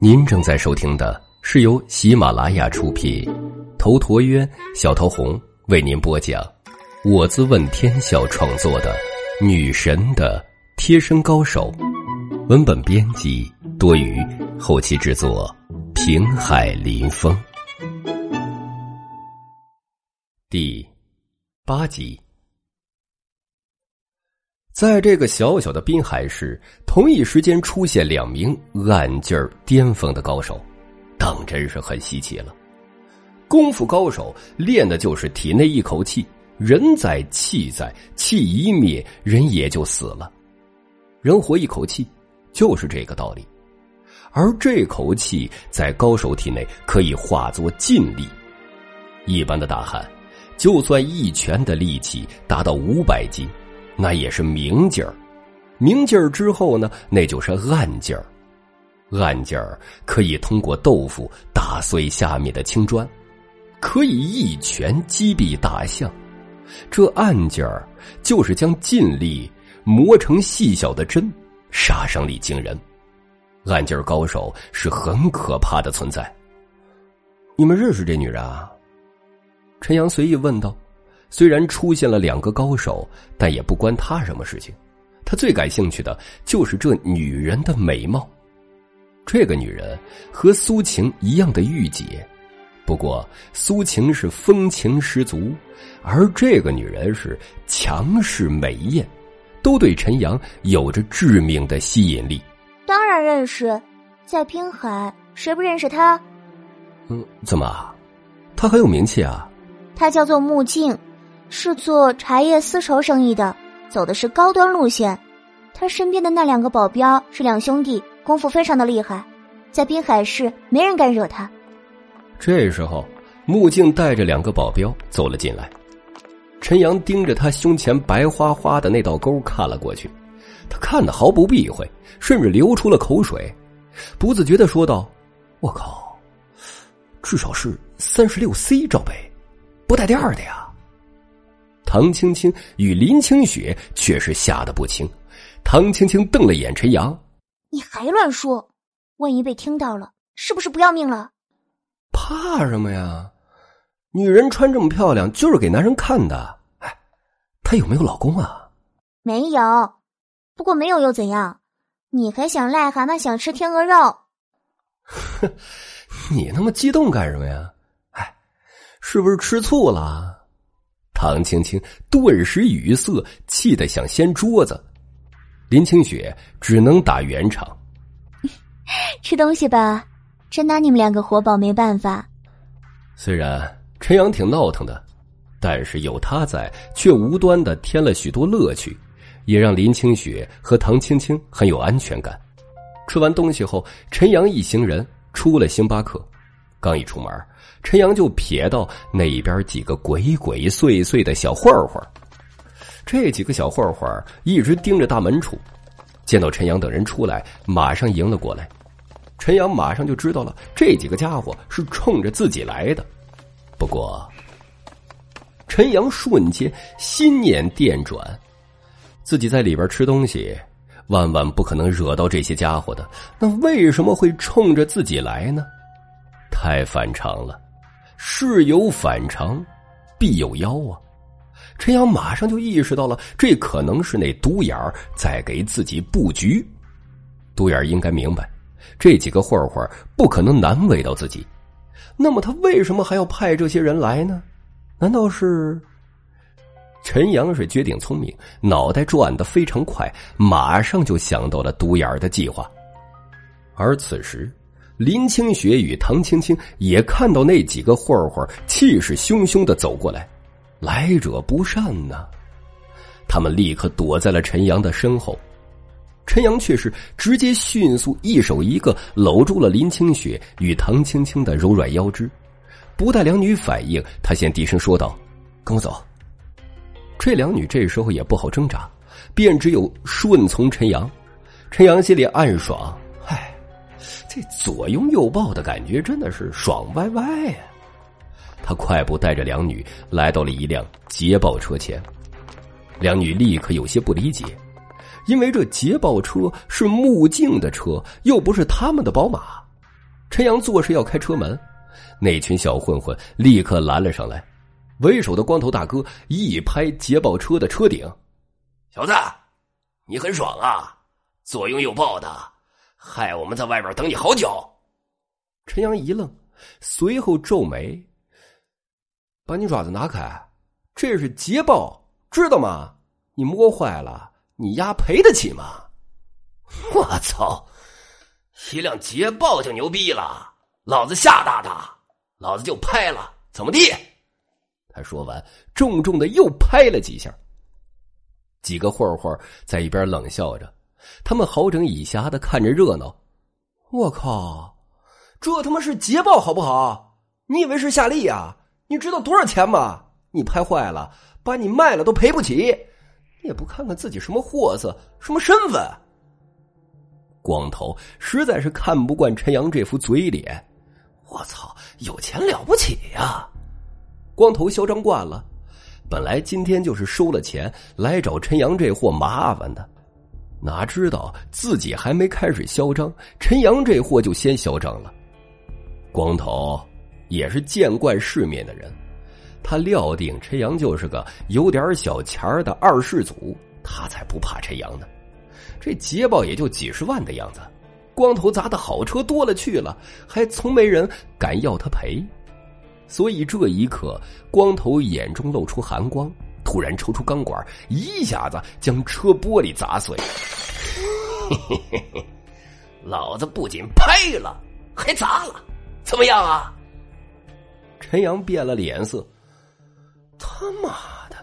您正在收听的是由喜马拉雅出品，头陀渊、小桃红为您播讲，我自问天笑创作的《女神的贴身高手》，文本编辑多余，后期制作平海林风，第八集。在这个小小的滨海市，同一时间出现两名暗劲儿巅峰的高手，当真是很稀奇了。功夫高手练的就是体内一口气，人在气在，气一灭，人也就死了。人活一口气，就是这个道理。而这口气在高手体内可以化作劲力。一般的大汉，就算一拳的力气达到五百斤。那也是明劲儿，明劲儿之后呢，那就是暗劲儿。暗劲儿可以通过豆腐打碎下面的青砖，可以一拳击毙大象。这暗劲儿就是将劲力磨成细小的针，杀伤力惊人。暗劲儿高手是很可怕的存在。你们认识这女人啊？陈阳随意问道。虽然出现了两个高手，但也不关他什么事情。他最感兴趣的就是这女人的美貌。这个女人和苏晴一样的御姐，不过苏晴是风情十足，而这个女人是强势美艳，都对陈阳有着致命的吸引力。当然认识，在滨海谁不认识她？嗯，怎么，她很有名气啊？她叫做穆静。是做茶叶丝绸生意的，走的是高端路线。他身边的那两个保镖是两兄弟，功夫非常的厉害，在滨海市没人敢惹他。这时候，穆静带着两个保镖走了进来。陈阳盯着他胸前白花花的那道沟看了过去，他看的毫不避讳，甚至流出了口水，不自觉的说道：“我靠，至少是三十六 C 罩杯，不带垫的呀。”唐青青与林清雪却是吓得不轻。唐青青瞪了眼陈阳：“你还乱说？万一被听到了，是不是不要命了？”“怕什么呀？女人穿这么漂亮，就是给男人看的。哎，她有没有老公啊？”“没有。不过没有又怎样？你还想癞蛤蟆想吃天鹅肉？”“哼，你那么激动干什么呀？哎，是不是吃醋了？”唐青青顿时语塞，气得想掀桌子。林清雪只能打圆场：“吃东西吧，真拿你们两个活宝没办法。”虽然陈阳挺闹腾的，但是有他在，却无端的添了许多乐趣，也让林清雪和唐青青很有安全感。吃完东西后，陈阳一行人出了星巴克，刚一出门。陈阳就瞥到那边几个鬼鬼祟祟的小混混这几个小混混一直盯着大门处，见到陈阳等人出来，马上迎了过来。陈阳马上就知道了，这几个家伙是冲着自己来的。不过，陈阳瞬间心念电转，自己在里边吃东西，万万不可能惹到这些家伙的。那为什么会冲着自己来呢？太反常了。事有反常，必有妖啊！陈阳马上就意识到了，这可能是那独眼儿在给自己布局。独眼儿应该明白，这几个混混不可能难为到自己。那么他为什么还要派这些人来呢？难道是？陈阳是绝顶聪明，脑袋转的非常快，马上就想到了独眼儿的计划。而此时。林清雪与唐青青也看到那几个混混气势汹汹的走过来，来者不善呐！他们立刻躲在了陈阳的身后，陈阳却是直接迅速一手一个搂住了林清雪与唐青青的柔软腰肢，不待两女反应，他先低声说道：“跟我走。”这两女这时候也不好挣扎，便只有顺从陈阳。陈阳心里暗爽。这左拥右抱的感觉真的是爽歪歪呀！他快步带着两女来到了一辆捷豹车前，两女立刻有些不理解，因为这捷豹车是木镜的车，又不是他们的宝马。陈阳做事要开车门，那群小混混立刻拦了上来。为首的光头大哥一拍捷豹车的车顶：“小子，你很爽啊！左拥右抱的，害我们在外边等你好久。”陈阳一愣，随后皱眉：“把你爪子拿开，这是捷豹，知道吗？你摸坏了，你丫赔得起吗？”我操！一辆捷豹就牛逼了，老子吓大的，老子就拍了，怎么地？他说完，重重的又拍了几下。几个混混在一边冷笑着，他们好整以暇的看着热闹。我靠，这他妈是捷豹好不好？你以为是夏利呀？你知道多少钱吗？你拍坏了，把你卖了都赔不起。你也不看看自己什么货色，什么身份？光头实在是看不惯陈阳这副嘴脸。我操，有钱了不起呀！光头嚣张惯了，本来今天就是收了钱来找陈阳这货麻烦的，哪知道自己还没开始嚣张，陈阳这货就先嚣张了。光头也是见惯世面的人，他料定陈阳就是个有点小钱的二世祖，他才不怕陈阳呢。这捷豹也就几十万的样子，光头砸的好车多了去了，还从没人敢要他赔。所以这一刻，光头眼中露出寒光，突然抽出钢管，一下子将车玻璃砸碎。老子不仅拍了，还砸了，怎么样啊？陈阳变了脸色，他妈的，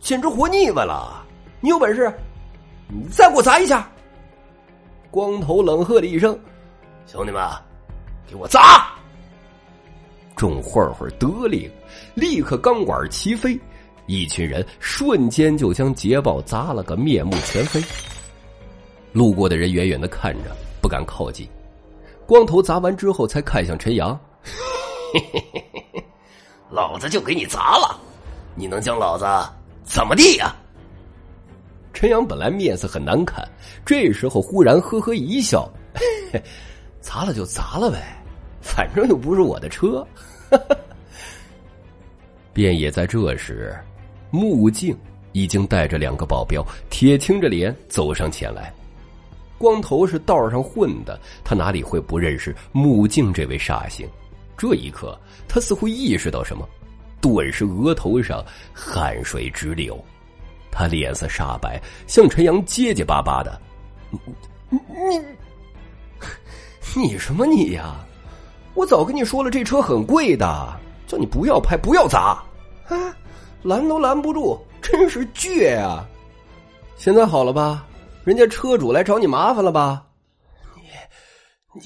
简直活腻歪了！你有本事，你再给我砸一下！光头冷喝了一声：“兄弟们，给我砸！”众混混得令，立刻钢管齐飞，一群人瞬间就将捷豹砸了个面目全非。路过的人远远的看着，不敢靠近。光头砸完之后，才看向陈阳：“ 老子就给你砸了，你能将老子怎么地呀？”陈阳本来面色很难看，这时候忽然呵呵一笑：“ 砸了就砸了呗。”反正又不是我的车，便也在这时，木镜已经带着两个保镖，铁青着脸走上前来。光头是道上混的，他哪里会不认识木镜这位煞星？这一刻，他似乎意识到什么，顿时额头上汗水直流，他脸色煞白，向陈阳结结巴巴的：“你你你什么你呀？”我早跟你说了，这车很贵的，叫你不要拍，不要砸，啊，拦都拦不住，真是倔呀！现在好了吧？人家车主来找你麻烦了吧？你，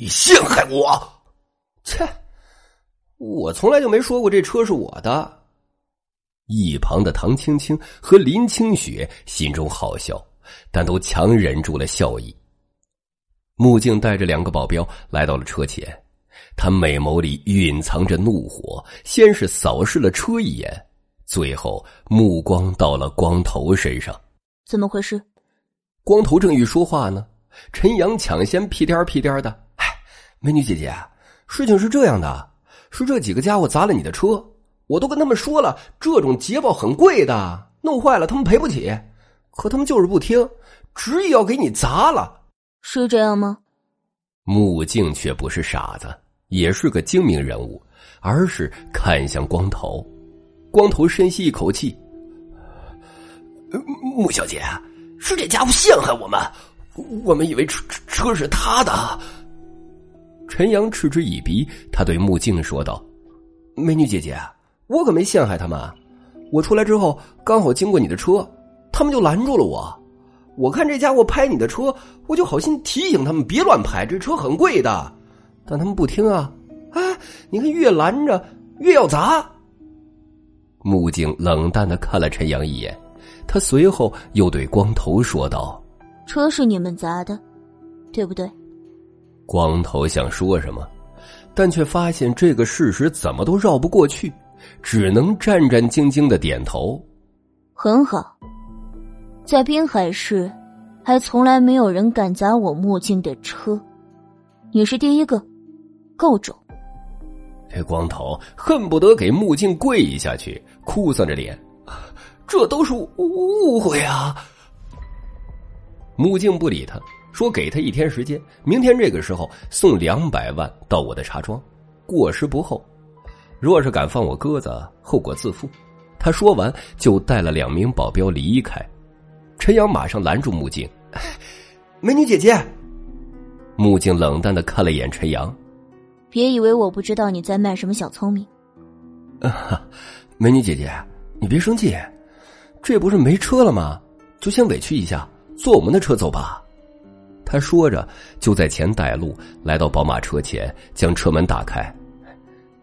你陷害我！切，我从来就没说过这车是我的。一旁的唐青青和林清雪心中好笑，但都强忍住了笑意。木镜带着两个保镖来到了车前。他美眸里蕴藏着怒火，先是扫视了车一眼，最后目光到了光头身上。怎么回事？光头正欲说话呢，陈阳抢先屁颠屁颠的：“哎，美女姐姐，事情是这样的，是这几个家伙砸了你的车，我都跟他们说了，这种捷豹很贵的，弄坏了他们赔不起，可他们就是不听，执意要给你砸了。是这样吗？”穆静却不是傻子。也是个精明人物，而是看向光头。光头深吸一口气：“穆小姐，是这家伙陷害我们，我们以为车车是他的。”陈阳嗤之以鼻，他对穆静说道：“美女姐姐，我可没陷害他们。我出来之后刚好经过你的车，他们就拦住了我。我看这家伙拍你的车，我就好心提醒他们别乱拍，这车很贵的。”但他们不听啊！啊，你看，越拦着越要砸。木镜冷淡的看了陈阳一眼，他随后又对光头说道：“车是你们砸的，对不对？”光头想说什么，但却发现这个事实怎么都绕不过去，只能战战兢兢的点头。很好，在滨海市，还从来没有人敢砸我木镜的车，你是第一个，够重。这光头恨不得给木镜跪下去，哭丧着脸：“这都是误会啊！”木镜不理他，说：“给他一天时间，明天这个时候送两百万到我的茶庄，过时不候。若是敢放我鸽子，后果自负。”他说完，就带了两名保镖离开。陈阳马上拦住木镜：“美女姐姐。”木镜冷淡的看了一眼陈阳。别以为我不知道你在卖什么小聪明。啊，美女姐姐，你别生气，这不是没车了吗？就先委屈一下，坐我们的车走吧。他说着，就在前带路，来到宝马车前，将车门打开。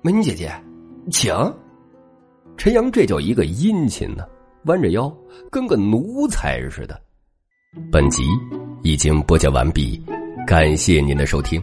美女姐姐，请。陈阳这叫一个殷勤呢，弯着腰，跟个奴才似的。本集已经播讲完毕，感谢您的收听。